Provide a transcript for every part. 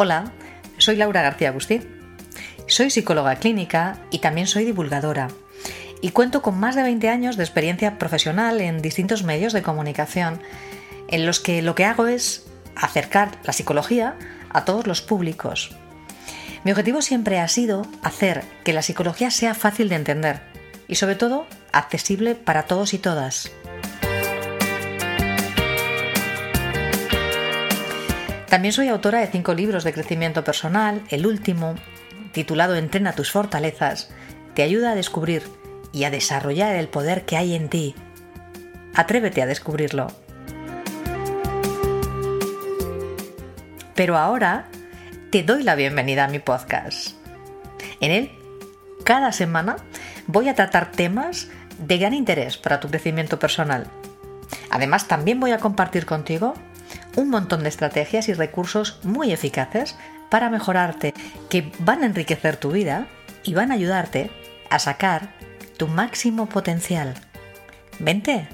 Hola, soy Laura García Agustín. Soy psicóloga clínica y también soy divulgadora. Y cuento con más de 20 años de experiencia profesional en distintos medios de comunicación, en los que lo que hago es acercar la psicología a todos los públicos. Mi objetivo siempre ha sido hacer que la psicología sea fácil de entender y sobre todo accesible para todos y todas. También soy autora de cinco libros de crecimiento personal. El último, titulado Entrena tus fortalezas, te ayuda a descubrir y a desarrollar el poder que hay en ti. Atrévete a descubrirlo. Pero ahora te doy la bienvenida a mi podcast. En él, cada semana, voy a tratar temas de gran interés para tu crecimiento personal. Además, también voy a compartir contigo un montón de estrategias y recursos muy eficaces para mejorarte, que van a enriquecer tu vida y van a ayudarte a sacar tu máximo potencial. Vente.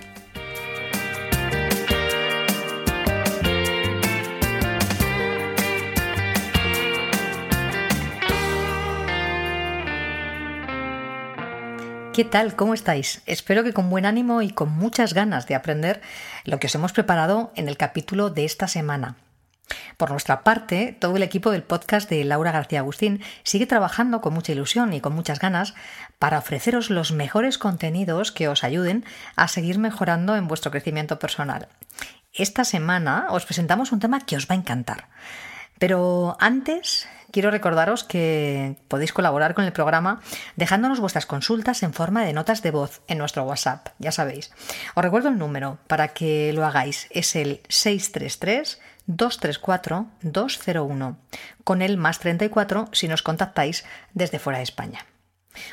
¿Qué tal? ¿Cómo estáis? Espero que con buen ánimo y con muchas ganas de aprender lo que os hemos preparado en el capítulo de esta semana. Por nuestra parte, todo el equipo del podcast de Laura García Agustín sigue trabajando con mucha ilusión y con muchas ganas para ofreceros los mejores contenidos que os ayuden a seguir mejorando en vuestro crecimiento personal. Esta semana os presentamos un tema que os va a encantar. Pero antes quiero recordaros que podéis colaborar con el programa dejándonos vuestras consultas en forma de notas de voz en nuestro WhatsApp, ya sabéis. Os recuerdo el número para que lo hagáis, es el 633 234 201, con el más 34 si nos contactáis desde fuera de España.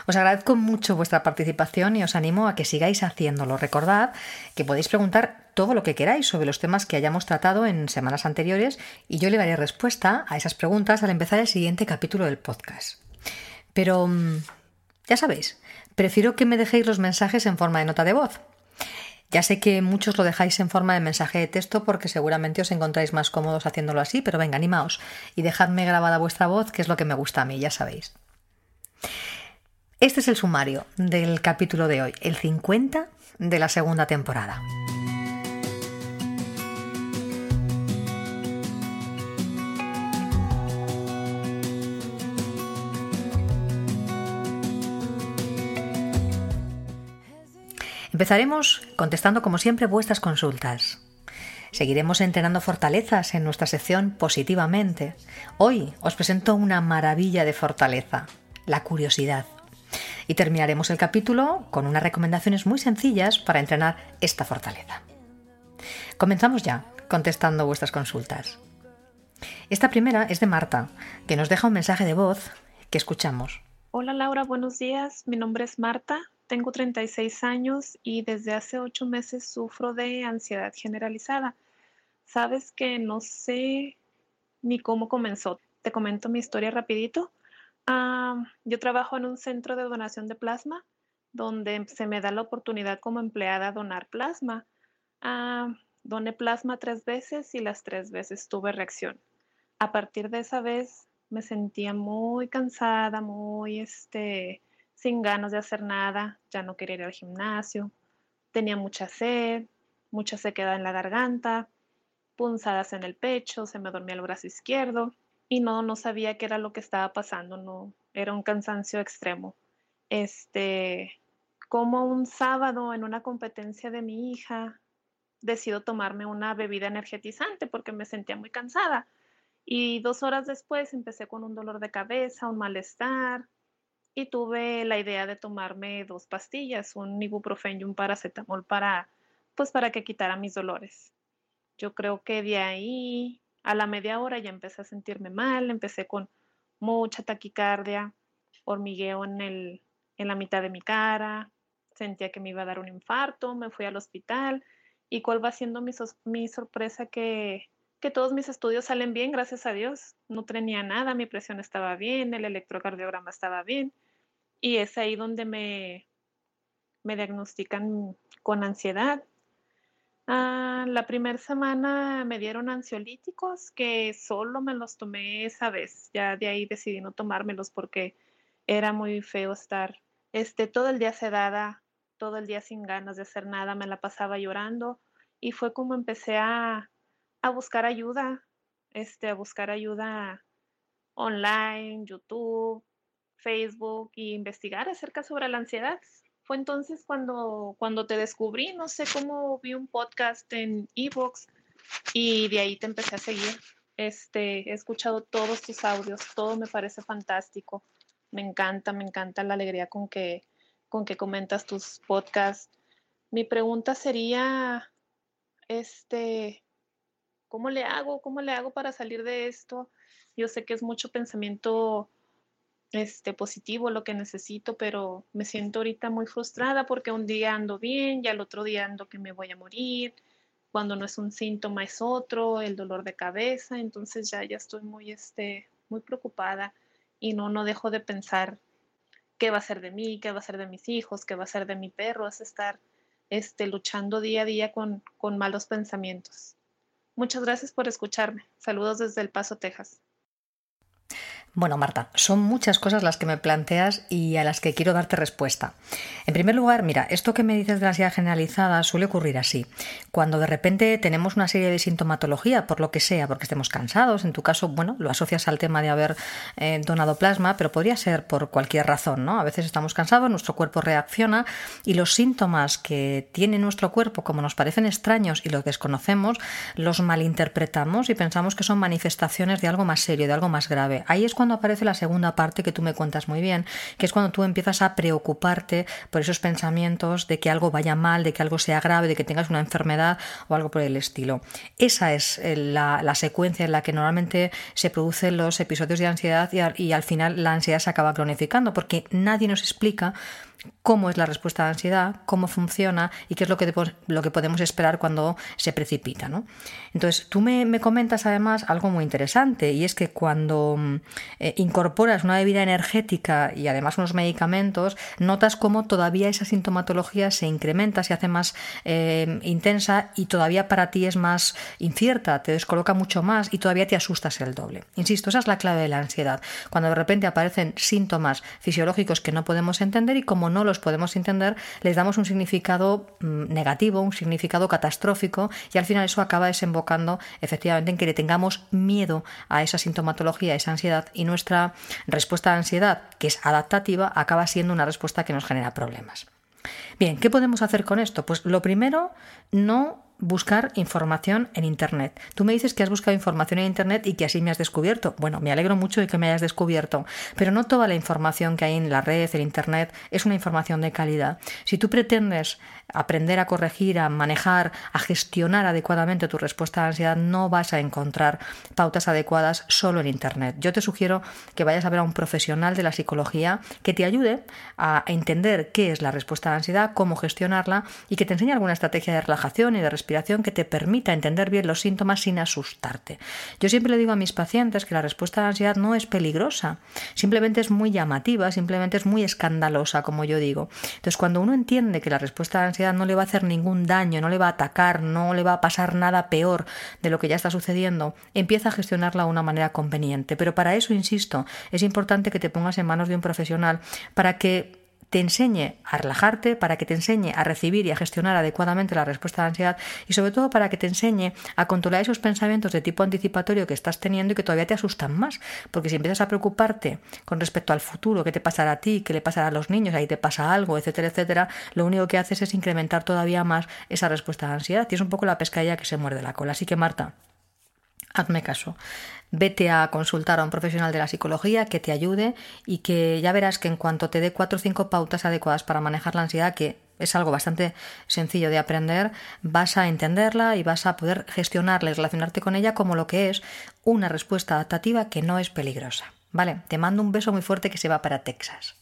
Os agradezco mucho vuestra participación y os animo a que sigáis haciéndolo. Recordad que podéis preguntar todo lo que queráis sobre los temas que hayamos tratado en semanas anteriores y yo le daré respuesta a esas preguntas al empezar el siguiente capítulo del podcast. Pero, mm, ya sabéis, prefiero que me dejéis los mensajes en forma de nota de voz. Ya sé que muchos lo dejáis en forma de mensaje de texto porque seguramente os encontráis más cómodos haciéndolo así, pero venga, animaos y dejadme grabada vuestra voz, que es lo que me gusta a mí, ya sabéis. Este es el sumario del capítulo de hoy, el 50 de la segunda temporada. Empezaremos contestando como siempre vuestras consultas. Seguiremos entrenando fortalezas en nuestra sección positivamente. Hoy os presento una maravilla de fortaleza, la curiosidad. Y terminaremos el capítulo con unas recomendaciones muy sencillas para entrenar esta fortaleza. Comenzamos ya contestando vuestras consultas. Esta primera es de Marta, que nos deja un mensaje de voz que escuchamos. Hola Laura, buenos días. Mi nombre es Marta, tengo 36 años y desde hace ocho meses sufro de ansiedad generalizada. Sabes que no sé ni cómo comenzó. Te comento mi historia rapidito. Ah, yo trabajo en un centro de donación de plasma donde se me da la oportunidad como empleada donar plasma. Ah, doné plasma tres veces y las tres veces tuve reacción. A partir de esa vez me sentía muy cansada, muy este, sin ganas de hacer nada, ya no quería ir al gimnasio, tenía mucha sed, mucha sequedad en la garganta, punzadas en el pecho, se me dormía el brazo izquierdo y no, no sabía qué era lo que estaba pasando, no, era un cansancio extremo. Este, como un sábado en una competencia de mi hija, decido tomarme una bebida energetizante porque me sentía muy cansada. Y dos horas después empecé con un dolor de cabeza, un malestar, y tuve la idea de tomarme dos pastillas, un ibuprofeno y un paracetamol para, pues para que quitara mis dolores. Yo creo que de ahí a la media hora ya empecé a sentirme mal, empecé con mucha taquicardia, hormigueo en, el, en la mitad de mi cara, sentía que me iba a dar un infarto, me fui al hospital y cuál va siendo mi, sorpresa que, que todos mis estudios salen bien, gracias a Dios. No tenía nada, mi presión estaba bien, el electrocardiograma estaba bien y es ahí donde me, me diagnostican con ansiedad. Ah, la primera semana me dieron ansiolíticos que solo me los tomé esa vez. Ya de ahí decidí no tomármelos porque era muy feo estar este, todo el día sedada, todo el día sin ganas de hacer nada, me la pasaba llorando y fue como empecé a, a buscar ayuda, este, a buscar ayuda online, YouTube, Facebook e investigar acerca sobre la ansiedad. Fue entonces cuando, cuando te descubrí, no sé cómo vi un podcast en Evox y de ahí te empecé a seguir. Este, he escuchado todos tus audios, todo me parece fantástico. Me encanta, me encanta la alegría con que, con que comentas tus podcasts. Mi pregunta sería, este, ¿cómo le hago? ¿Cómo le hago para salir de esto? Yo sé que es mucho pensamiento este, positivo lo que necesito, pero me siento ahorita muy frustrada porque un día ando bien y al otro día ando que me voy a morir. Cuando no es un síntoma es otro, el dolor de cabeza, entonces ya, ya estoy muy, este, muy preocupada y no, no dejo de pensar qué va a ser de mí, qué va a ser de mis hijos, qué va a ser de mi perro, es estar este, luchando día a día con, con malos pensamientos. Muchas gracias por escucharme. Saludos desde El Paso, Texas. Bueno, Marta, son muchas cosas las que me planteas y a las que quiero darte respuesta. En primer lugar, mira, esto que me dices de la ansiedad generalizada suele ocurrir así. Cuando de repente tenemos una serie de sintomatología, por lo que sea, porque estemos cansados, en tu caso, bueno, lo asocias al tema de haber eh, donado plasma, pero podría ser por cualquier razón, ¿no? A veces estamos cansados, nuestro cuerpo reacciona y los síntomas que tiene nuestro cuerpo, como nos parecen extraños y los desconocemos, los malinterpretamos y pensamos que son manifestaciones de algo más serio, de algo más grave. Ahí es aparece la segunda parte que tú me cuentas muy bien, que es cuando tú empiezas a preocuparte por esos pensamientos de que algo vaya mal, de que algo sea grave, de que tengas una enfermedad o algo por el estilo. Esa es eh, la, secuencia en la que normalmente se producen los episodios de ansiedad y al final la ansiedad se acaba cronificando porque nadie nos explica cómo es la respuesta de ansiedad, cómo funciona y qué es lo que, lo que podemos esperar cuando se precipita. ¿no? Entonces, tú me, comentas además algo muy interesante y es que cuando mm, eh, incorporas una bebida energética y además unos medicamentos, notas cómo todavía esa sintomatología se incrementa, se hace más eh, intensa y todavía para ti es más incierta, te descoloca mucho más y todavía te asustas el doble. Insisto, esa es la clave de la ansiedad. Cuando de repente aparecen síntomas fisiológicos que no podemos entender y como no los podemos entender, les damos un significado mm, negativo, un significado catastrófico y al final eso acaba desembocando efectivamente en que le tengamos miedo a esa sintomatología, a esa ansiedad y nuestra respuesta a ansiedad, que es adaptativa, acaba siendo una respuesta que nos genera problemas. Bien, ¿qué podemos hacer con esto? Pues lo primero, no buscar información en Internet. Tú me dices que has buscado información en Internet y que así me has descubierto. Bueno, me alegro mucho de que me hayas descubierto, pero no toda la información que hay en la red, en Internet, es una información de calidad. Si tú pretendes aprender a corregir, a manejar, a gestionar adecuadamente tu respuesta a la ansiedad, no vas a encontrar pautas adecuadas solo en Internet. Yo te sugiero que vayas a ver a un profesional de la psicología que te ayude a entender qué es la respuesta a la ansiedad, cómo gestionarla y que te enseñe alguna estrategia de relajación y de respiración que te permita entender bien los síntomas sin asustarte. Yo siempre le digo a mis pacientes que la respuesta a la ansiedad no es peligrosa, simplemente es muy llamativa, simplemente es muy escandalosa, como yo digo. Entonces, cuando uno entiende que la respuesta a ansiedad no le va a hacer ningún daño, no le va a atacar, no le va a pasar nada peor de lo que ya está sucediendo, empieza a gestionarla de una manera conveniente. Pero para eso, insisto, es importante que te pongas en manos de un profesional para que te enseñe a relajarte, para que te enseñe a recibir y a gestionar adecuadamente la respuesta a la ansiedad y sobre todo para que te enseñe a controlar esos pensamientos de tipo anticipatorio que estás teniendo y que todavía te asustan más. Porque si empiezas a preocuparte con respecto al futuro, qué te pasará a ti, qué le pasará a los niños, ahí te pasa algo, etcétera, etcétera, lo único que haces es incrementar todavía más esa respuesta a la ansiedad y es un poco la pescadilla que se muerde la cola. Así que Marta, hazme caso. Vete a consultar a un profesional de la psicología que te ayude y que ya verás que en cuanto te dé cuatro o cinco pautas adecuadas para manejar la ansiedad, que es algo bastante sencillo de aprender, vas a entenderla y vas a poder gestionarla y relacionarte con ella como lo que es una respuesta adaptativa que no es peligrosa. Vale, te mando un beso muy fuerte que se va para Texas.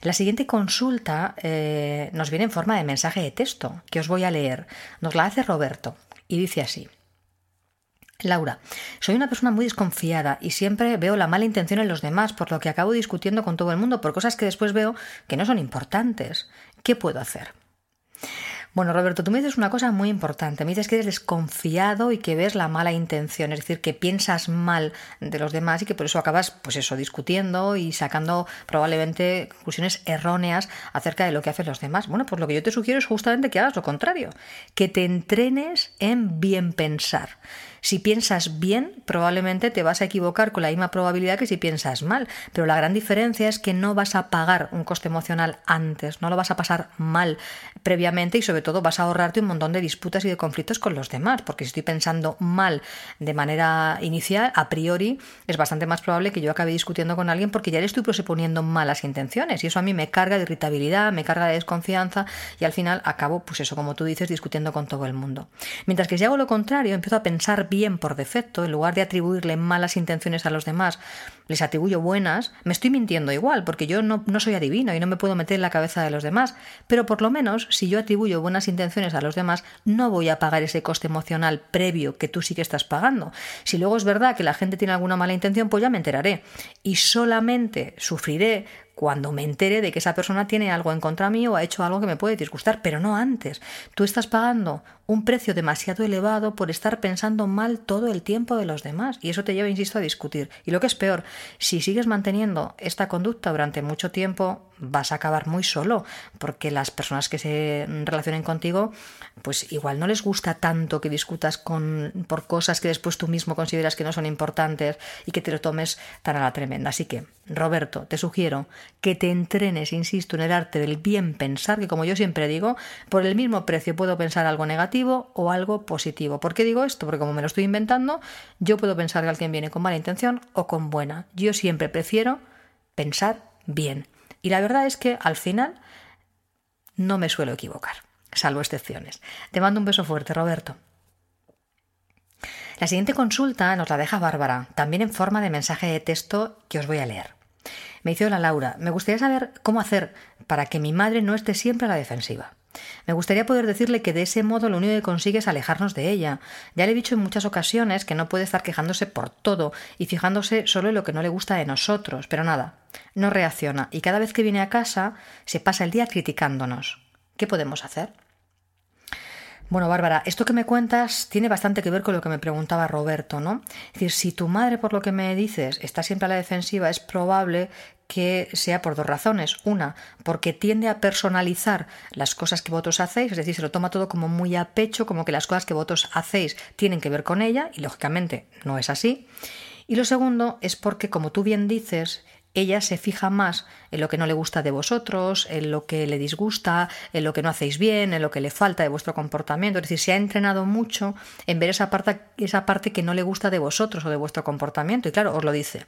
La siguiente consulta eh, nos viene en forma de mensaje de texto, que os voy a leer. Nos la hace Roberto y dice así. Laura, soy una persona muy desconfiada y siempre veo la mala intención en los demás, por lo que acabo discutiendo con todo el mundo por cosas que después veo que no son importantes. ¿Qué puedo hacer? Bueno, Roberto, tú me dices una cosa muy importante. Me dices que eres desconfiado y que ves la mala intención, es decir, que piensas mal de los demás y que por eso acabas, pues eso, discutiendo y sacando probablemente conclusiones erróneas acerca de lo que hacen los demás. Bueno, pues lo que yo te sugiero es justamente que hagas lo contrario, que te entrenes en bien pensar. Si piensas bien, probablemente te vas a equivocar con la misma probabilidad que si piensas mal, pero la gran diferencia es que no vas a pagar un coste emocional antes, no lo vas a pasar mal previamente y sobre todo vas a ahorrarte un montón de disputas y de conflictos con los demás, porque si estoy pensando mal de manera inicial, a priori, es bastante más probable que yo acabe discutiendo con alguien porque ya le estoy presuponiendo malas intenciones y eso a mí me carga de irritabilidad, me carga de desconfianza y al final acabo, pues eso, como tú dices, discutiendo con todo el mundo. Mientras que si hago lo contrario, empiezo a pensar bien por defecto, en lugar de atribuirle malas intenciones a los demás, les atribuyo buenas, me estoy mintiendo igual, porque yo no, no, soy adivino y no me puedo meter en la cabeza de los demás. Pero por lo menos, si yo atribuyo buenas intenciones a los demás, no voy a pagar ese coste emocional previo que tú sí que estás pagando. Si luego es verdad que la gente tiene alguna mala intención, pues ya me enteraré. Y solamente sufriré cuando me entere de que esa persona tiene algo en contra mí o ha hecho algo que me puede disgustar, pero no antes. Tú estás pagando un precio demasiado elevado por estar pensando mal todo el tiempo de los demás y eso te lleva, insisto, a discutir. Y lo que es peor, si sigues manteniendo esta conducta durante mucho tiempo, vas a acabar muy solo, porque las personas que se relacionen contigo, pues igual no les gusta tanto que discutas con, por cosas que después tú mismo consideras que no son importantes y que te lo tomes tan a la tremenda. Así que, Roberto, te sugiero que te entrenes, insisto, en el arte del bien pensar, que como yo siempre digo, por el mismo precio puedo pensar algo negativo o algo positivo. ¿Por qué digo esto? Porque como me lo estoy inventando, yo puedo pensar que alguien viene con mala intención o con buena. Yo siempre prefiero pensar bien. Y la verdad es que al final no me suelo equivocar, salvo excepciones. Te mando un beso fuerte, Roberto. La siguiente consulta nos la deja Bárbara, también en forma de mensaje de texto que os voy a leer. Me dice, hola Laura, me gustaría saber cómo hacer para que mi madre no esté siempre a la defensiva. Me gustaría poder decirle que de ese modo lo único que consigue es alejarnos de ella. Ya le he dicho en muchas ocasiones que no puede estar quejándose por todo y fijándose solo en lo que no le gusta de nosotros, pero nada, no reacciona y cada vez que viene a casa se pasa el día criticándonos. ¿Qué podemos hacer? Bueno, Bárbara, esto que me cuentas tiene bastante que ver con lo que me preguntaba Roberto, ¿no? Es decir, si tu madre, por lo que me dices, está siempre a la defensiva, es probable que sea por dos razones. Una, porque tiende a personalizar las cosas que vosotros hacéis, es decir, se lo toma todo como muy a pecho, como que las cosas que vosotros hacéis tienen que ver con ella, y lógicamente no es así. Y lo segundo es porque, como tú bien dices, ella se fija más en lo que no le gusta de vosotros, en lo que le disgusta, en lo que no hacéis bien, en lo que le falta de vuestro comportamiento. Es decir, se ha entrenado mucho en ver esa parte, esa parte que no le gusta de vosotros o de vuestro comportamiento. Y claro, os lo dice.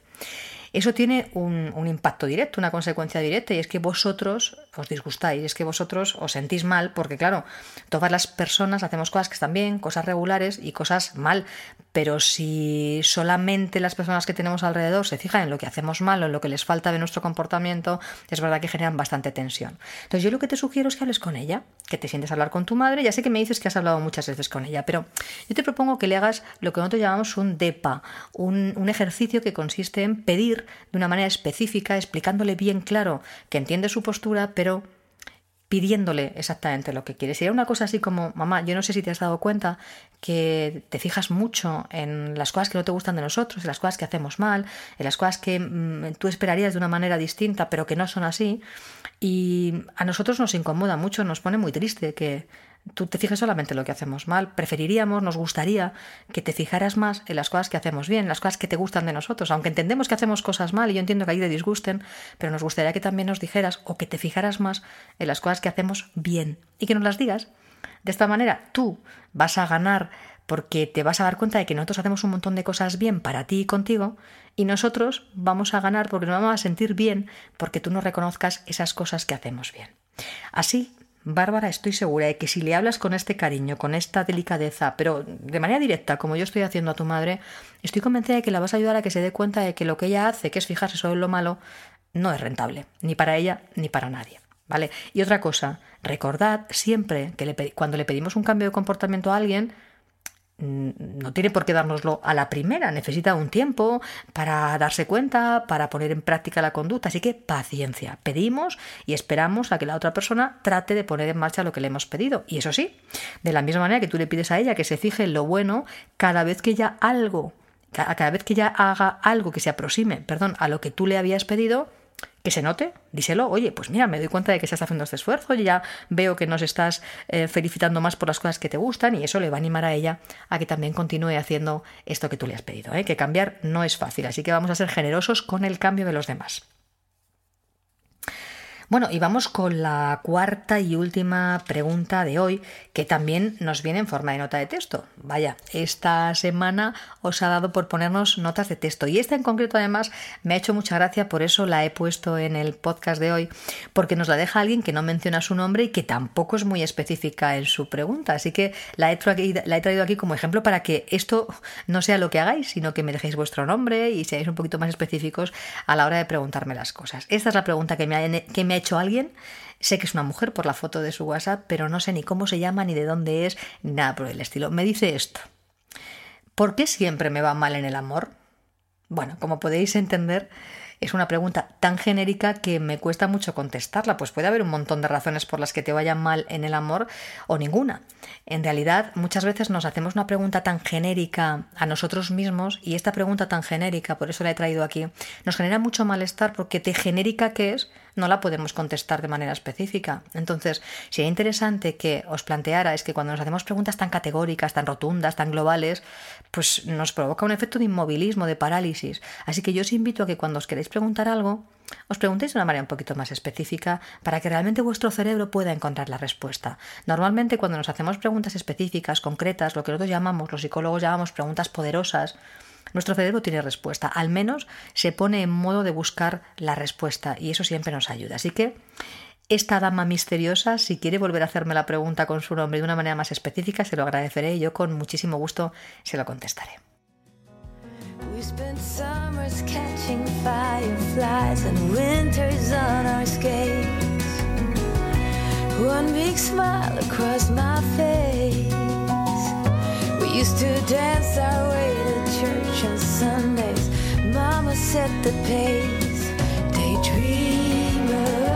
Eso tiene un, impacto directo, una consecuencia directa, y es que vosotros os disgustáis, es que vosotros os sentís mal, porque claro, todas las personas hacemos cosas que están bien, cosas regulares y cosas mal, pero si solamente las personas que tenemos alrededor se fijan en lo que hacemos mal o en lo que les falta de nuestro comportamiento, es verdad que generan bastante tensión. Entonces yo lo que te sugiero es que hables con ella, que te sientes a hablar con tu madre, ya sé que me dices que has hablado muchas veces con ella, pero yo te propongo que le hagas lo que nosotros llamamos un DEPA, un ejercicio que consiste en pedir de una manera específica, explicándole bien claro que entiende su postura, pero pidiéndole exactamente lo que quiere. Sería una cosa así como, mamá, yo no sé si te has dado cuenta que te fijas mucho en las cosas que no te gustan de nosotros, en las cosas que hacemos mal, en las cosas que mm, tú esperarías de una manera distinta, pero que no son así. Y a nosotros nos incomoda mucho, nos pone muy triste que tú te fijes solamente en lo que hacemos mal. Preferiríamos, nos gustaría que te fijaras más en las cosas que hacemos bien, las cosas que te gustan de nosotros. Aunque entendemos que hacemos cosas mal y yo entiendo que ahí te disgusten, pero nos gustaría que también nos dijeras o que te fijaras más en las cosas que hacemos bien y que nos las digas De esta manera tú vas a ganar porque te vas a dar cuenta de que nosotros hacemos un montón de cosas bien para ti y contigo y nosotros vamos a ganar porque nos vamos a sentir bien porque tú nos reconozcas esas cosas que hacemos bien. Así, Bárbara, estoy segura de que si le hablas con este cariño, con esta delicadeza, pero de manera directa, como yo estoy haciendo a tu madre, estoy convencida de que la vas a ayudar a que se dé cuenta de que lo que ella hace, que es fijarse solo en lo malo, no es rentable, ni para ella ni para nadie. ¿Vale? Y otra cosa, recordad siempre que cuando le pedimos un cambio de comportamiento a alguien, no tiene por qué dárnoslo a la primera, necesita un tiempo para darse cuenta, para poner en práctica la conducta, así que paciencia, pedimos y esperamos a que la otra persona trate de poner en marcha lo que le hemos pedido. Y eso sí, de la misma manera que tú le pides a ella que se fije en lo bueno cada vez que ella algo, cada vez que ella haga algo que se aproxime, perdón, a lo que tú le habías pedido, que se note, díselo, oye, pues mira, me doy cuenta de que estás haciendo este esfuerzo, y ya veo que nos estás eh, felicitando más por las cosas que te gustan y eso le va a animar a ella a que también continúe haciendo esto que tú le has pedido, ¿eh? que cambiar no es fácil, así que vamos a ser generosos con el cambio de los demás. Bueno, y vamos con la cuarta y última pregunta de hoy, que también nos viene en forma de nota de texto. Vaya, esta semana os ha dado por ponernos notas de texto. Y esta en concreto, además, me ha hecho mucha gracia, por eso la he puesto en el podcast de hoy, porque nos la deja alguien que no menciona su nombre y que tampoco es muy específica en su pregunta. Así que la he, traído, aquí como ejemplo para que esto no sea lo que hagáis, sino que me dejéis vuestro nombre y seáis un poquito más específicos a la hora de preguntarme las cosas. Esta es la pregunta que me ha, que me hecho alguien. Sé que es una mujer por la foto de su WhatsApp, pero no sé ni cómo se llama, ni de dónde es, ni nada por el estilo. Me dice esto. ¿Por qué siempre me va mal en el amor? Bueno, como podéis entender, es una pregunta tan genérica que me cuesta mucho contestarla, pues puede haber un montón de razones por las que te vaya mal en el amor o ninguna. En realidad, muchas veces nos hacemos una pregunta tan genérica a nosotros mismos y esta pregunta tan genérica, por eso la he traído aquí, nos genera mucho malestar porque de genérica que es, no la podemos contestar de manera específica. Entonces, sería interesante que os planteara es que cuando nos hacemos preguntas tan categóricas, tan rotundas, tan globales, pues nos provoca un efecto de inmovilismo, de parálisis. Así que yo os invito a que cuando os queréis preguntar algo, os preguntéis de una manera un poquito más específica para que realmente vuestro cerebro pueda encontrar la respuesta. Normalmente cuando nos hacemos preguntas específicas, concretas, lo que nosotros llamamos, los psicólogos llamamos preguntas poderosas, nuestro cerebro tiene respuesta. Al menos se pone en modo de buscar la respuesta y eso siempre nos ayuda. Así que esta dama misteriosa, si quiere volver a hacerme la pregunta con su nombre de una manera más específica, se lo agradeceré y yo con muchísimo gusto se lo contestaré. Used to dance church on Sundays. Mama set the pace. Daydreamer.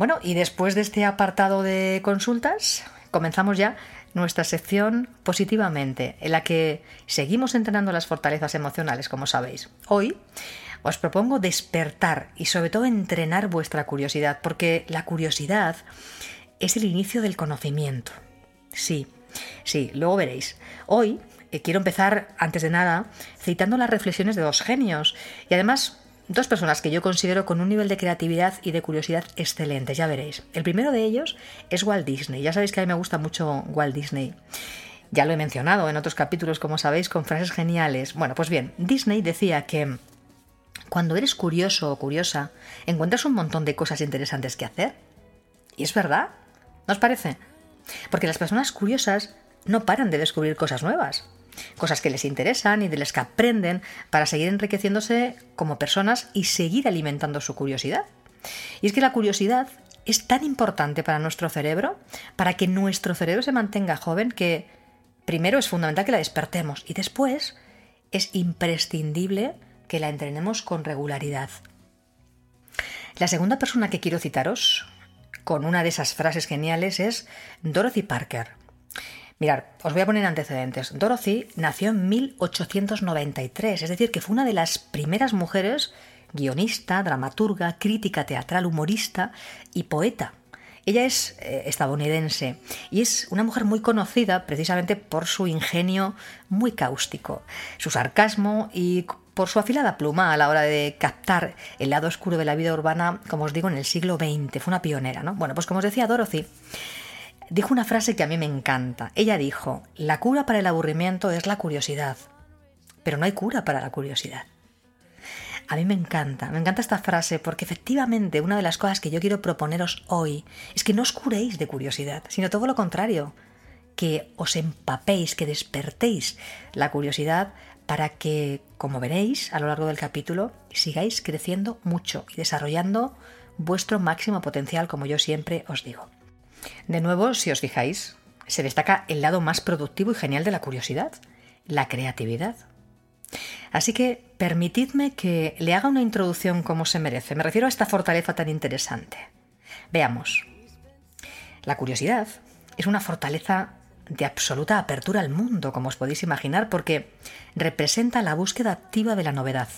Bueno, y después de este apartado de consultas, comenzamos ya nuestra sección positivamente, en la que seguimos entrenando las fortalezas emocionales, como sabéis. Hoy os propongo despertar y sobre todo entrenar vuestra curiosidad, porque la curiosidad es el inicio del conocimiento. Sí, sí, luego veréis. Hoy eh, quiero empezar, antes de nada, citando las reflexiones de dos genios y además dos personas que yo considero con un nivel de creatividad y de curiosidad excelente, ya veréis. El primero de ellos es Walt Disney. Ya sabéis que a mí me gusta mucho Walt Disney. Ya lo he mencionado en otros capítulos, como sabéis, con frases geniales. Bueno, pues bien, Disney decía que cuando eres curioso o curiosa, encuentras un montón de cosas interesantes que hacer. Y es verdad, ¿no parece? Porque las personas curiosas no paran de descubrir cosas nuevas cosas que les interesan y de las que aprenden para seguir enriqueciéndose como personas y seguir alimentando su curiosidad. Y es que la curiosidad es tan importante para nuestro cerebro, para que nuestro cerebro se mantenga joven, que primero es fundamental que la despertemos y después es imprescindible que la entrenemos con regularidad. La segunda persona que quiero citaros con una de esas frases geniales es Dorothy Parker. Mirad, os voy a poner antecedentes. Dorothy nació en 1893, es decir, que fue una de las primeras mujeres guionista, dramaturga, crítica teatral, humorista y poeta. Ella es eh, estadounidense y es una mujer muy conocida precisamente por su ingenio muy cáustico, su sarcasmo y por su afilada pluma a la hora de captar el lado oscuro de la vida urbana, como os digo, en el siglo XX. Fue una pionera, ¿no? Bueno, pues como os decía Dorothy, dijo una frase que a mí me encanta. Ella dijo, la cura para el aburrimiento es la curiosidad, pero no hay cura para la curiosidad. A mí me encanta, me encanta esta frase porque efectivamente una de las cosas que yo quiero proponeros hoy es que no os curéis de curiosidad, sino todo lo contrario, que os empapéis, que despertéis la curiosidad para que, como veréis a lo largo del capítulo, sigáis creciendo mucho y desarrollando vuestro máximo potencial, como yo siempre os digo. De nuevo, si os fijáis, se destaca el lado más productivo y genial de la curiosidad, la creatividad. Así que permitidme que le haga una introducción como se merece. Me refiero a esta fortaleza tan interesante. Veamos. La curiosidad es una fortaleza de absoluta apertura al mundo, como os podéis imaginar, porque representa la búsqueda activa de la novedad,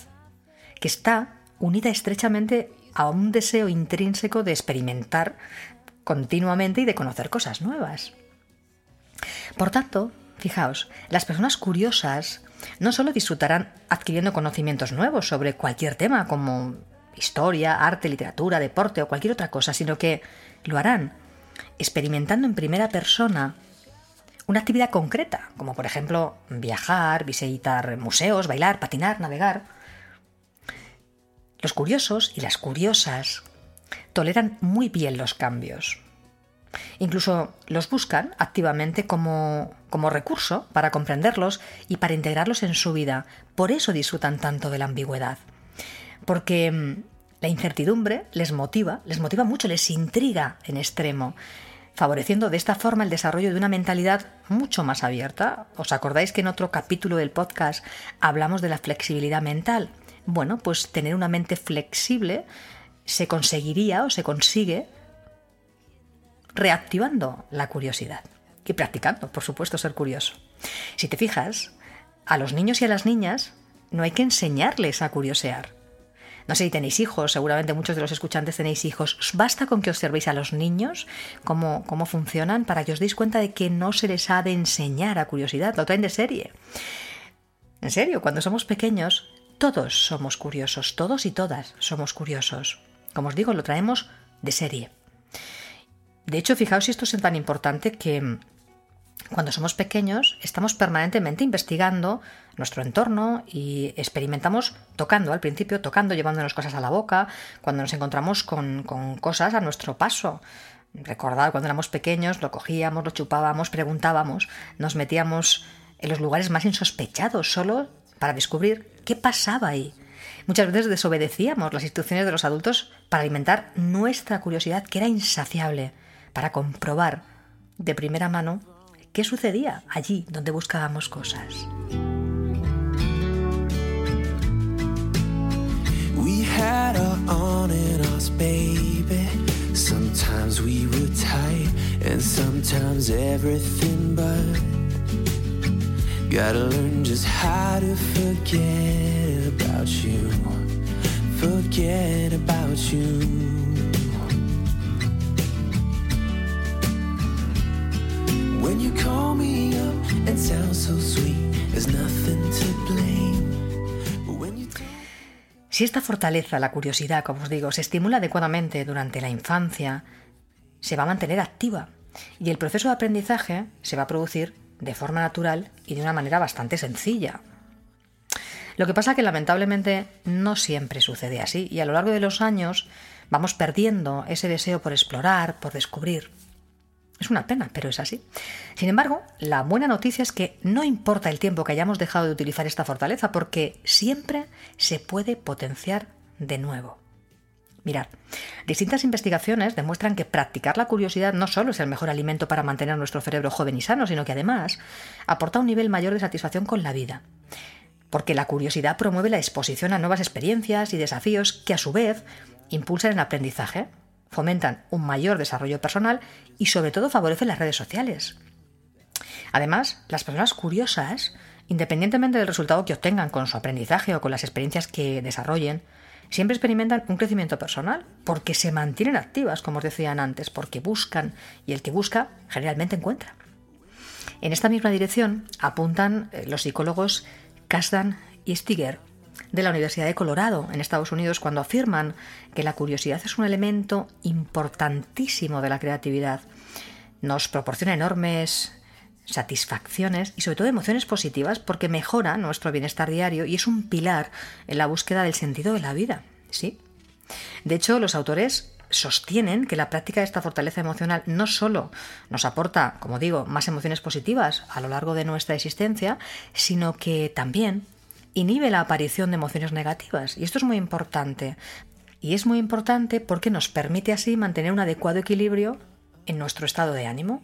que está unida estrechamente a un deseo intrínseco de experimentar continuamente y de conocer cosas nuevas. Por tanto, fijaos, las personas curiosas no solo disfrutarán adquiriendo conocimientos nuevos sobre cualquier tema como historia, arte, literatura, deporte o cualquier otra cosa, sino que lo harán experimentando en primera persona una actividad concreta, como por ejemplo viajar, visitar museos, bailar, patinar, navegar. Los curiosos y las curiosas toleran muy bien los cambios. Incluso los buscan activamente como, como recurso para comprenderlos y para integrarlos en su vida. Por eso disfrutan tanto de la ambigüedad. Porque mm, la incertidumbre les motiva, les motiva mucho, les intriga en extremo, favoreciendo de esta forma el desarrollo de una mentalidad mucho más abierta. ¿Os acordáis que en otro capítulo del podcast hablamos de la flexibilidad mental? Bueno, pues tener una mente flexible se conseguiría o se consigue reactivando la curiosidad y practicando, por supuesto, ser curioso. Si te fijas, a los niños y a las niñas no hay que enseñarles a curiosear. No sé si tenéis hijos, seguramente muchos de los escuchantes tenéis hijos. Basta con que observéis a los niños cómo, cómo funcionan para que os deis cuenta de que no se les ha de enseñar a curiosidad, lo traen de serie. En serio, cuando somos pequeños, todos somos curiosos, todos y todas somos curiosos. Como os digo, lo traemos de serie. De hecho, fijaos si esto es tan importante que mm, cuando somos pequeños estamos permanentemente investigando nuestro entorno y experimentamos tocando, al principio tocando, llevándonos cosas a la boca, cuando nos encontramos con, con cosas a nuestro paso. Recordad, cuando éramos pequeños lo cogíamos, lo chupábamos, preguntábamos, nos metíamos en los lugares más insospechados solo para descubrir qué pasaba ahí. Muchas veces desobedecíamos las instrucciones de los adultos para alimentar nuestra curiosidad, que era insaciable para comprobar de primera mano qué sucedía allí donde buscábamos cosas. Gotta learn just how to forget about you. Forget about you. Si esta fortaleza, la curiosidad, como os digo, se estimula adecuadamente durante la infancia, se va a mantener activa y el proceso de aprendizaje se va a producir de forma natural y de una manera bastante sencilla. Lo que pasa es que lamentablemente no siempre sucede así y a lo largo de los años vamos perdiendo ese deseo por explorar, por descubrir. Es una pena, pero es así. Sin embargo, la buena noticia es que no importa el tiempo que hayamos dejado de utilizar esta fortaleza, porque siempre se puede potenciar de nuevo. Mirad, distintas investigaciones demuestran que practicar la curiosidad no solo es el mejor alimento para mantener nuestro cerebro joven y sano, sino que además aporta un nivel mayor de satisfacción con la vida. Porque la curiosidad promueve la exposición a nuevas experiencias y desafíos que a su vez impulsan el aprendizaje, fomentan un mayor desarrollo personal y sobre todo favorecen las redes sociales. Además, las personas curiosas, independientemente del resultado que obtengan con su aprendizaje o con las experiencias que desarrollen, siempre experimentan un crecimiento personal, porque se mantienen activas, como os decían antes, porque buscan y el que busca generalmente encuentra. En esta misma dirección apuntan eh, los psicólogos Kasdan y Stiger de la Universidad de Colorado en Estados Unidos cuando afirman que la curiosidad es un elemento importantísimo de la creatividad. Nos proporciona enormes satisfacciones y sobre todo emociones positivas porque mejora nuestro bienestar diario y es un pilar en la búsqueda del sentido de la vida. ¿Sí? De hecho, los autores sostienen que la práctica de esta fortaleza emocional no solo nos aporta, como digo, más emociones positivas a lo largo de nuestra existencia, sino que también inhibe la aparición de emociones negativas. Y esto es muy importante. Y es muy importante porque nos permite así mantener un adecuado equilibrio en nuestro estado de ánimo.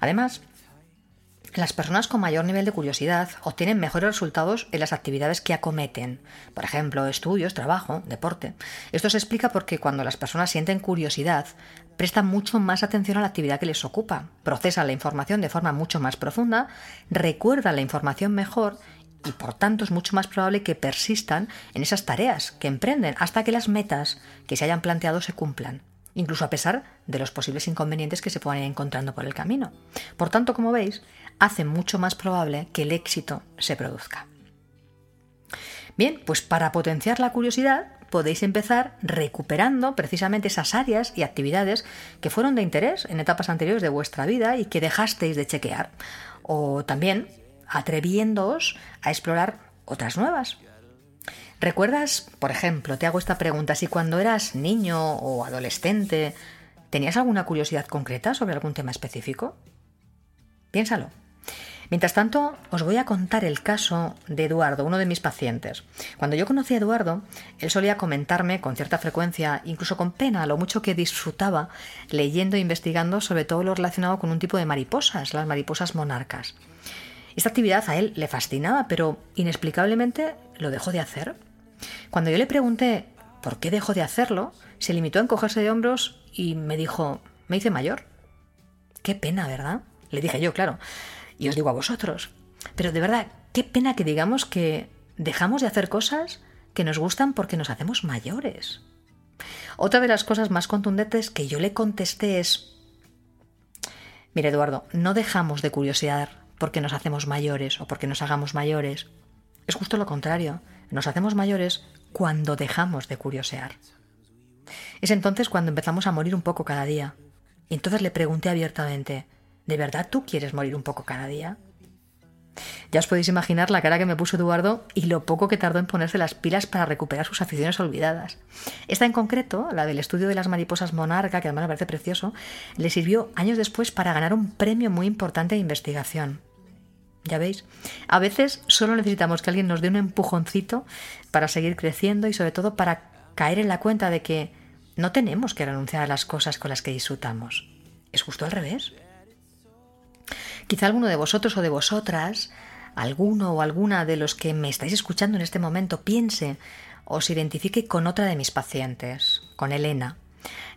Además, las personas con mayor nivel de curiosidad obtienen mejores resultados en las actividades que acometen, por ejemplo, estudios, trabajo, deporte. Esto se explica porque cuando las personas sienten curiosidad, prestan mucho más atención a la actividad que les ocupa, procesan la información de forma mucho más profunda, recuerdan la información mejor y por tanto es mucho más probable que persistan en esas tareas que emprenden hasta que las metas que se hayan planteado se cumplan incluso a pesar de los posibles inconvenientes que se puedan ir encontrando por el camino. Por tanto, como veis, hace mucho más probable que el éxito se produzca. Bien, pues para potenciar la curiosidad podéis empezar recuperando precisamente esas áreas y actividades que fueron de interés en etapas anteriores de vuestra vida y que dejasteis de chequear. O también atreviéndoos a explorar otras nuevas. ¿Recuerdas, por ejemplo, te hago esta pregunta, si cuando eras niño o adolescente tenías alguna curiosidad concreta sobre algún tema específico? Piénsalo. Mientras tanto, os voy a contar el caso de Eduardo, uno de mis pacientes. Cuando yo conocí a Eduardo, él solía comentarme con cierta frecuencia, incluso con pena, lo mucho que disfrutaba leyendo e investigando sobre todo lo relacionado con un tipo de mariposas, las mariposas monarcas. Esta actividad a él le fascinaba, pero inexplicablemente lo dejó de hacer. Cuando yo le pregunté por qué dejó de hacerlo, se limitó a encogerse de hombros y me dijo, me hice mayor. Qué pena, ¿verdad? Le dije yo, claro. Y os digo a vosotros. Pero de verdad, qué pena que digamos que dejamos de hacer cosas que nos gustan porque nos hacemos mayores. Otra de las cosas más contundentes que yo le contesté es, mire Eduardo, no dejamos de curiosidad porque nos hacemos mayores o porque nos hagamos mayores. Es justo lo contrario. Nos hacemos mayores cuando dejamos de curiosear. Es entonces cuando empezamos a morir un poco cada día. Y entonces le pregunté abiertamente, ¿de verdad tú quieres morir un poco cada día? Ya os podéis imaginar la cara que me puso Eduardo y lo poco que tardó en ponerse las pilas para recuperar sus aficiones olvidadas. Esta en concreto, la del estudio de las mariposas monarca, que además me parece precioso, le sirvió años después para ganar un premio muy importante de investigación. Ya veis, a veces solo necesitamos que alguien nos dé un empujoncito para seguir creciendo y sobre todo para caer en la cuenta de que no tenemos que renunciar a las cosas con las que disfrutamos. Es justo al revés. Quizá alguno de vosotros o de vosotras, alguno o alguna de los que me estáis escuchando en este momento piense o se identifique con otra de mis pacientes, con Elena,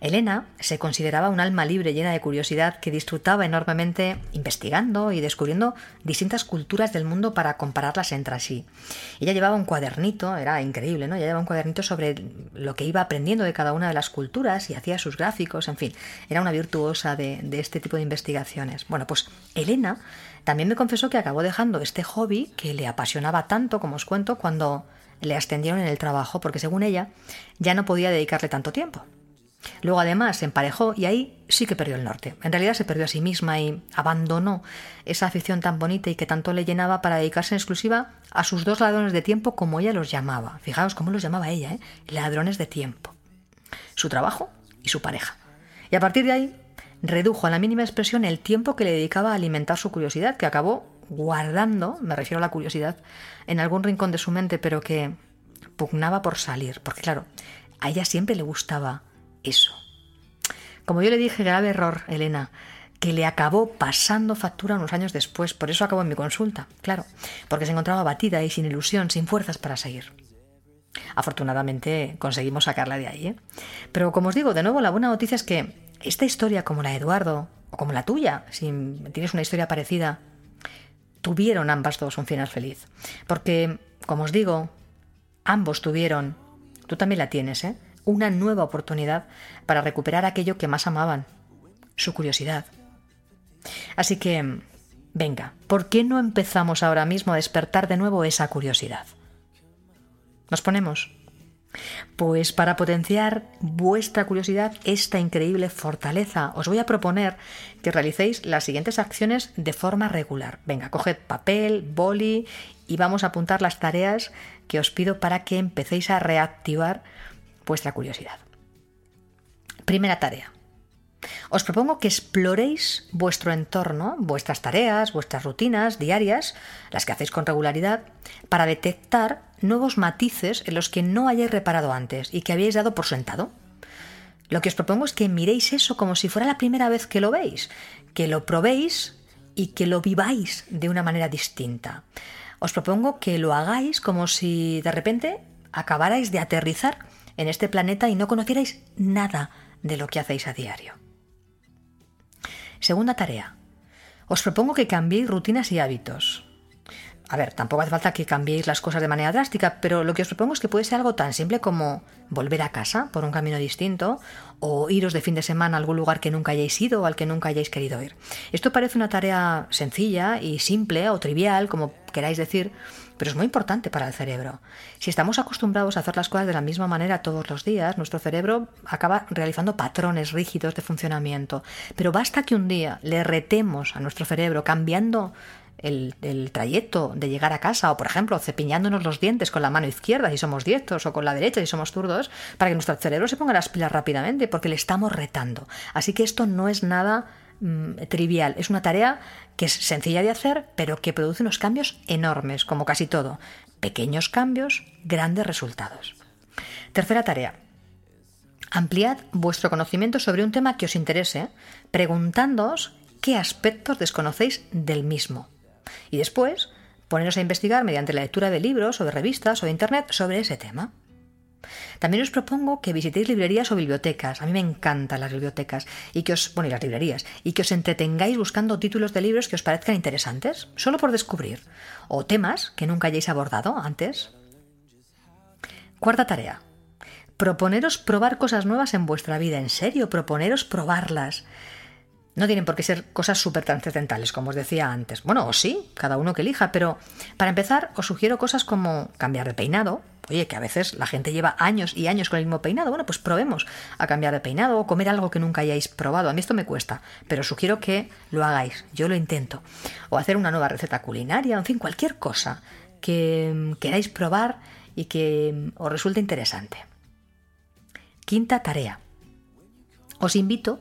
Elena se consideraba un alma libre llena de curiosidad que disfrutaba enormemente investigando y descubriendo distintas culturas del mundo para compararlas entre sí. Ella llevaba un cuadernito, era increíble, ¿no? Ella llevaba un cuadernito sobre lo que iba aprendiendo de cada una de las culturas y hacía sus gráficos, en fin, era una virtuosa de, de este tipo de investigaciones. Bueno, pues Elena también me confesó que acabó dejando este hobby que le apasionaba tanto, como os cuento, cuando le ascendieron en el trabajo, porque según ella ya no podía dedicarle tanto tiempo. Luego además se emparejó y ahí sí que perdió el norte. En realidad se perdió a sí misma y abandonó esa afición tan bonita y que tanto le llenaba para dedicarse en exclusiva a sus dos ladrones de tiempo como ella los llamaba. Fijaos cómo los llamaba ella, ¿eh? ladrones de tiempo. Su trabajo y su pareja. Y a partir de ahí redujo a la mínima expresión el tiempo que le dedicaba a alimentar su curiosidad, que acabó guardando, me refiero a la curiosidad, en algún rincón de su mente, pero que pugnaba por salir, porque claro, a ella siempre le gustaba eso. Como yo le dije, grave error, Elena, que le acabó pasando factura unos años después. Por eso acabó en mi consulta, claro, porque se encontraba abatida y sin ilusión, sin fuerzas para seguir. Afortunadamente conseguimos sacarla de ahí. ¿eh? Pero como os digo, de nuevo, la buena noticia es que esta historia, como la de Eduardo, o como la tuya, si tienes una historia parecida, tuvieron ambas dos un final feliz. Porque, como os digo, Ambos tuvieron, tú también la tienes, ¿eh? Una nueva oportunidad para recuperar aquello que más amaban, su curiosidad. Así que, venga, ¿por qué no empezamos ahora mismo a despertar de nuevo esa curiosidad? ¿Nos ponemos? Pues para potenciar vuestra curiosidad, esta increíble fortaleza, os voy a proponer que realicéis las siguientes acciones de forma regular. Venga, coged papel, boli y vamos a apuntar las tareas que os pido para que empecéis a reactivar vuestra curiosidad. Primera tarea. Os propongo que exploréis vuestro entorno, vuestras tareas, vuestras rutinas diarias, las que hacéis con regularidad, para detectar nuevos matices en los que no hayáis reparado antes y que habíais dado por sentado. Lo que os propongo es que miréis eso como si fuera la primera vez que lo veis, que lo probéis y que lo viváis de una manera distinta. Os propongo que lo hagáis como si de repente acabarais de aterrizar en este planeta y no conocierais nada de lo que hacéis a diario. Segunda tarea. Os propongo que cambiéis rutinas y hábitos. A ver, tampoco hace falta que cambiéis las cosas de manera drástica, pero lo que os propongo es que puede ser algo tan simple como volver a casa por un camino distinto o iros de fin de semana a algún lugar que nunca hayáis ido o al que nunca hayáis querido ir. Esto parece una tarea sencilla y simple o trivial, como queráis decir, pero es muy importante para el cerebro. Si estamos acostumbrados a hacer las cosas de la misma manera todos los días, nuestro cerebro acaba realizando patrones rígidos de funcionamiento. Pero basta que un día le retemos a nuestro cerebro cambiando el, trayecto de llegar a casa, o por ejemplo, cepillándonos los dientes con la mano izquierda si somos diestros, o con la derecha si somos zurdos, para que nuestro cerebro se ponga las pilas rápidamente, porque le estamos retando. Así que esto no es nada Mm, trivial. Es una tarea que es sencilla de hacer, pero que produce unos cambios enormes, como casi todo. Pequeños cambios, grandes resultados. Tercera tarea. Ampliad vuestro conocimiento sobre un tema que os interese, preguntándoos qué aspectos desconocéis del mismo. Y después, poneros a investigar mediante la lectura de libros o de revistas o de Internet sobre ese tema. También os propongo que visitéis librerías o bibliotecas. A mí me encantan las bibliotecas y que os, bueno, y las librerías, y que os entretengáis buscando títulos de libros que os parezcan interesantes, solo por descubrir, o temas que nunca hayáis abordado antes. Cuarta tarea. Proponeros probar cosas nuevas en vuestra vida, en serio, proponeros probarlas. No tienen por qué ser cosas súper trascendentales, como os decía antes. Bueno, o sí, cada uno que elija, pero para empezar os sugiero cosas como cambiar de peinado. Oye, que a veces la gente lleva años y años con el mismo peinado. Bueno, pues probemos a cambiar de peinado o comer algo que nunca hayáis probado. A mí esto me cuesta, pero sugiero que lo hagáis. Yo lo intento. O hacer una nueva receta culinaria, en fin, cualquier cosa que queráis probar y que os resulte interesante. Quinta tarea. Os invito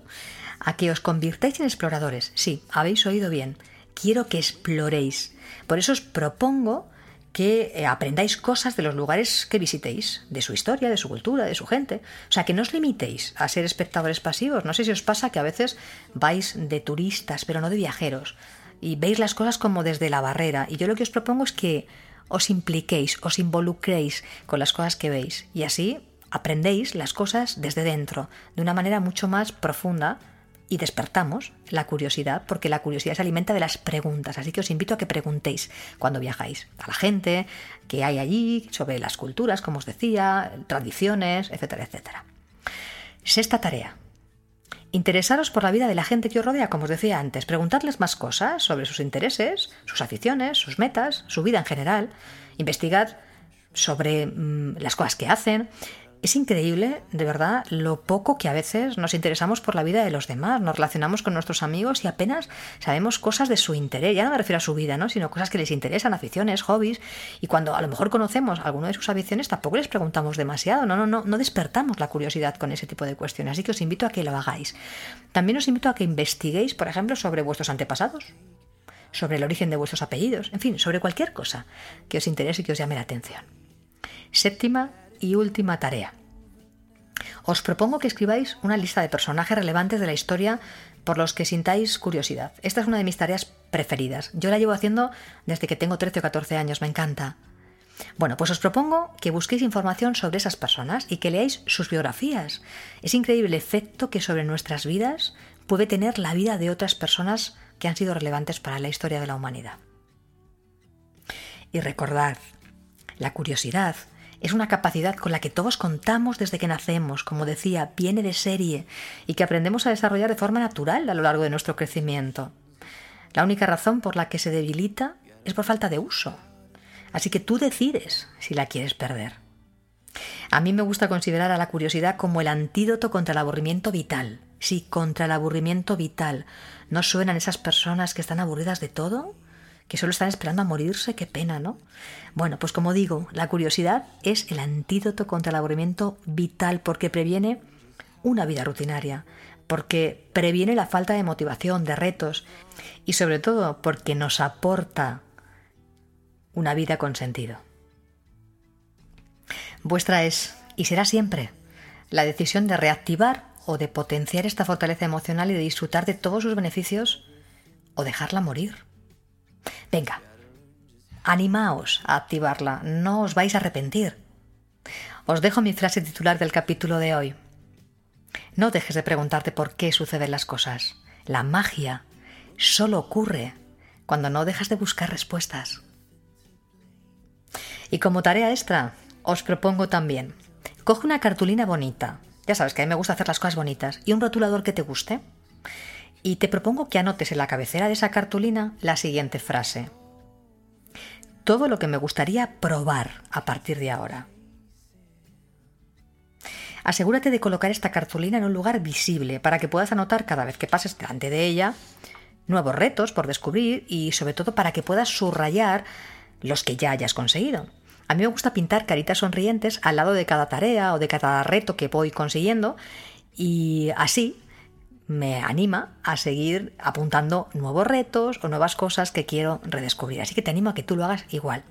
a que os convirtáis en exploradores. Sí, habéis oído bien. Quiero que exploréis. Por eso os propongo que eh, aprendáis cosas de los lugares que visitéis, de su historia, de su cultura, de su gente. O sea, que no os limitéis a ser espectadores pasivos. No sé si os pasa que a veces vais de turistas, pero no de viajeros, y veis las cosas como desde la barrera. Y yo lo que os propongo es que os impliquéis, os involucréis con las cosas que veis. Y así aprendéis las cosas desde dentro, de una manera mucho más profunda y despertamos la curiosidad, porque la curiosidad se alimenta de las preguntas. Así que os invito a que preguntéis cuando viajáis a la gente que hay allí, sobre las culturas, como os decía, tradiciones, etcétera, etcétera. Sexta tarea. Interesaros por la vida de la gente que os rodea, como os decía antes. Preguntarles más cosas sobre sus intereses, sus aficiones, sus metas, su vida en general. Investigad sobre mm, las cosas que hacen, es increíble, de verdad, lo poco que a veces nos interesamos por la vida de los demás, nos relacionamos con nuestros amigos y apenas sabemos cosas de su interés, ya no me refiero a su vida, ¿no? sino cosas que les interesan, aficiones, hobbies, y cuando a lo mejor conocemos alguna de sus aficiones tampoco les preguntamos demasiado, no, no, no, no despertamos la curiosidad con ese tipo de cuestiones, así que os invito a que lo hagáis. También os invito a que investiguéis, por ejemplo, sobre vuestros antepasados, sobre el origen de vuestros apellidos, en fin, sobre cualquier cosa que os interese y que os llame la atención. Séptima y última tarea. Os propongo que escribáis una lista de personajes relevantes de la historia por los que sintáis curiosidad. Esta es una de mis tareas preferidas. Yo la llevo haciendo desde que tengo 13 o 14 años, me encanta. Bueno, pues os propongo que busquéis información sobre esas personas y que leáis sus biografías. Es increíble el efecto que sobre nuestras vidas puede tener la vida de otras personas que han sido relevantes para la historia de la humanidad. Y recordad, la curiosidad Es una capacidad con la que todos contamos desde que nacemos, como decía, viene de serie y que aprendemos a desarrollar de forma natural a lo largo de nuestro crecimiento. La única razón por la que se debilita es por falta de uso. Así que tú decides si la quieres perder. A mí me gusta considerar a la curiosidad como el antídoto contra el aburrimiento vital. Sí, contra el aburrimiento vital. ¿No suenan esas personas que están aburridas de todo? Que solo están esperando a morirse, qué pena, ¿no? Bueno, pues como digo, la curiosidad es el antídoto contra el aburrimiento vital porque previene una vida rutinaria, porque previene la falta de motivación, de retos y sobre todo porque nos aporta una vida con sentido. Vuestra es, y será siempre, la decisión de reactivar o de potenciar esta fortaleza emocional y de disfrutar de todos sus beneficios o dejarla morir. Venga, animaos a activarla, no os vais a arrepentir. Os dejo mi frase titular del capítulo de hoy. No dejes de preguntarte por qué suceden las cosas. La magia solo ocurre cuando no dejas de buscar respuestas. Y como tarea extra, os propongo también, coge una cartulina bonita, ya sabes que a mí me gusta hacer las cosas bonitas, y un rotulador que te guste, y te propongo que anotes en la cabecera de esa cartulina la siguiente frase. Todo lo que me gustaría probar a partir de ahora. Asegúrate de colocar esta cartulina en un lugar visible para que puedas anotar cada vez que pases delante de ella nuevos retos por descubrir y sobre todo para que puedas subrayar los que ya hayas conseguido. A mí me gusta pintar caritas sonrientes al lado de cada tarea o de cada reto que voy consiguiendo y así me anima a seguir apuntando nuevos retos o nuevas cosas que quiero redescubrir. Así que te animo a que tú lo hagas igual.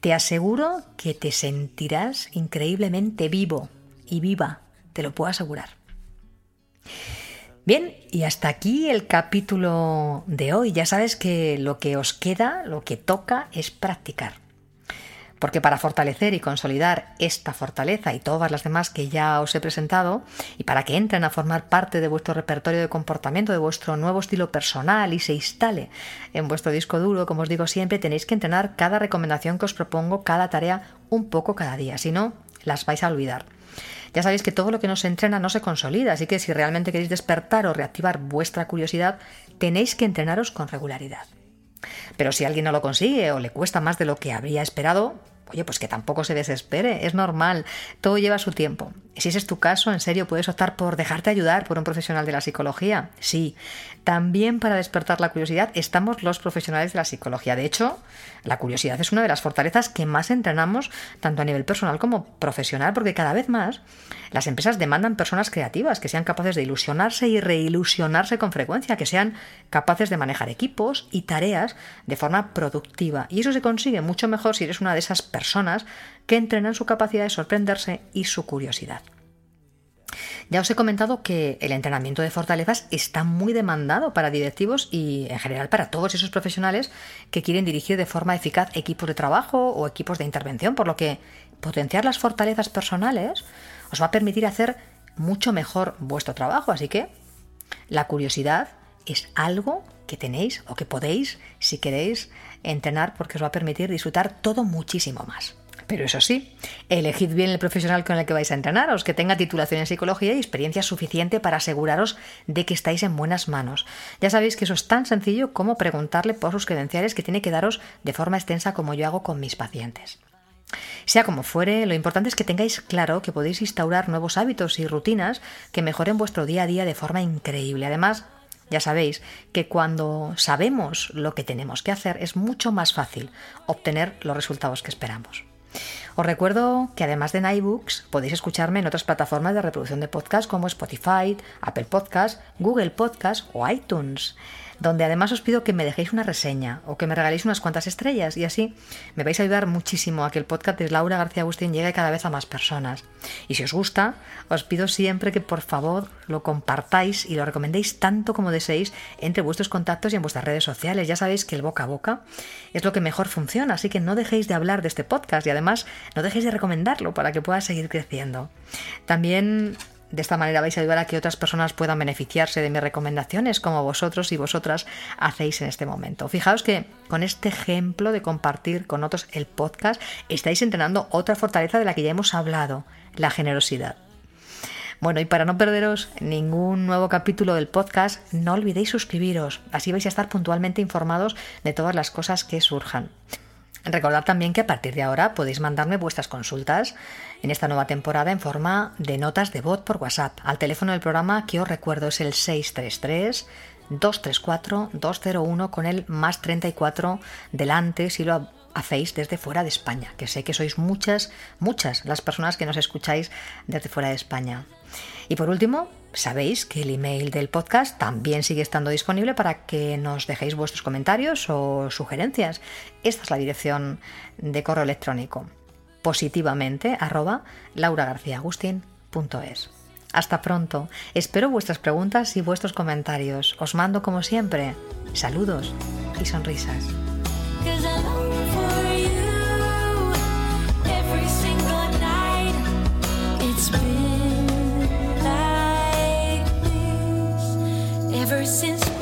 Te aseguro que te sentirás increíblemente vivo y viva, te lo puedo asegurar. Bien, y hasta aquí el capítulo de hoy. Ya sabes que lo que os queda, lo que toca es practicar porque para fortalecer y consolidar esta fortaleza y todas las demás que ya os he presentado, y para que entren a formar parte de vuestro repertorio de comportamiento, de vuestro nuevo estilo personal y se instale en vuestro disco duro, como os digo siempre, tenéis que entrenar cada recomendación que os propongo, cada tarea, un poco cada día, si no, las vais a olvidar. Ya sabéis que todo lo que no se entrena no se consolida, así que si realmente queréis despertar o reactivar vuestra curiosidad, tenéis que entrenaros con regularidad. Pero si alguien no lo consigue o le cuesta más de lo que habría esperado, Oye, pues que tampoco se desespere, es normal, todo lleva su tiempo. Si ese es tu caso, en serio, puedes optar por dejarte ayudar por un profesional de la psicología. Sí, también para despertar la curiosidad estamos los profesionales de la psicología. De hecho, la curiosidad es una de las fortalezas que más entrenamos tanto a nivel personal como profesional, porque cada vez más las empresas demandan personas creativas que sean capaces de ilusionarse y reilusionarse con frecuencia, que sean capaces de manejar equipos y tareas de forma productiva. Y eso se consigue mucho mejor si eres una de esas personas que entrenan su capacidad de sorprenderse y su curiosidad. Ya os he comentado que el entrenamiento de fortalezas está muy demandado para directivos y en general para todos esos profesionales que quieren dirigir de forma eficaz equipos de trabajo o equipos de intervención, por lo que potenciar las fortalezas personales os va a permitir hacer mucho mejor vuestro trabajo. Así que la curiosidad es algo que tenéis o que podéis, si queréis, entrenar porque os va a permitir disfrutar todo muchísimo más. Pero eso sí, elegid bien el profesional con el que vais a entrenaros, que tenga titulación en psicología y experiencia suficiente para aseguraros de que estáis en buenas manos. Ya sabéis que eso es tan sencillo como preguntarle por sus credenciales que tiene que daros de forma extensa como yo hago con mis pacientes. Sea como fuere, lo importante es que tengáis claro que podéis instaurar nuevos hábitos y rutinas que mejoren vuestro día a día de forma increíble. Además, ya sabéis que cuando sabemos lo que tenemos que hacer es mucho más fácil obtener los resultados que esperamos. Os recuerdo que además de Nightbooks podéis escucharme en otras plataformas de reproducción de podcast como Spotify, Apple Podcast, Google Podcast o iTunes donde además os pido que me dejéis una reseña o que me regaléis unas cuantas estrellas y así me vais a ayudar muchísimo a que el podcast de Laura García Agustín llegue cada vez a más personas. Y si os gusta, os pido siempre que por favor lo compartáis y lo recomendéis tanto como deseéis entre vuestros contactos y en vuestras redes sociales. Ya sabéis que el boca a boca es lo que mejor funciona, así que no dejéis de hablar de este podcast y además no dejéis de recomendarlo para que pueda seguir creciendo. También De esta manera vais a ayudar a que otras personas puedan beneficiarse de mis recomendaciones, como vosotros y vosotras hacéis en este momento. Fijaos que con este ejemplo de compartir con otros el podcast, estáis entrenando otra fortaleza de la que ya hemos hablado, la generosidad. Bueno, y para no perderos ningún nuevo capítulo del podcast, no olvidéis suscribiros, así vais a estar puntualmente informados de todas las cosas que surjan. Recordad también que a partir de ahora podéis mandarme vuestras consultas en esta nueva temporada en forma de notas de voz por WhatsApp al teléfono del programa que os recuerdo es el 633 234 201 con el más 34 delante si lo hacéis desde fuera de España, que sé que sois muchas, muchas las personas que nos escucháis desde fuera de España. Y por último, sabéis que el email del podcast también sigue estando disponible para que nos dejéis vuestros comentarios o sugerencias. Esta es la dirección de correo electrónico positivamente arroba lauragarciaagustin.es. Hasta pronto, espero vuestras preguntas y vuestros comentarios. Os mando como siempre saludos y sonrisas. ever since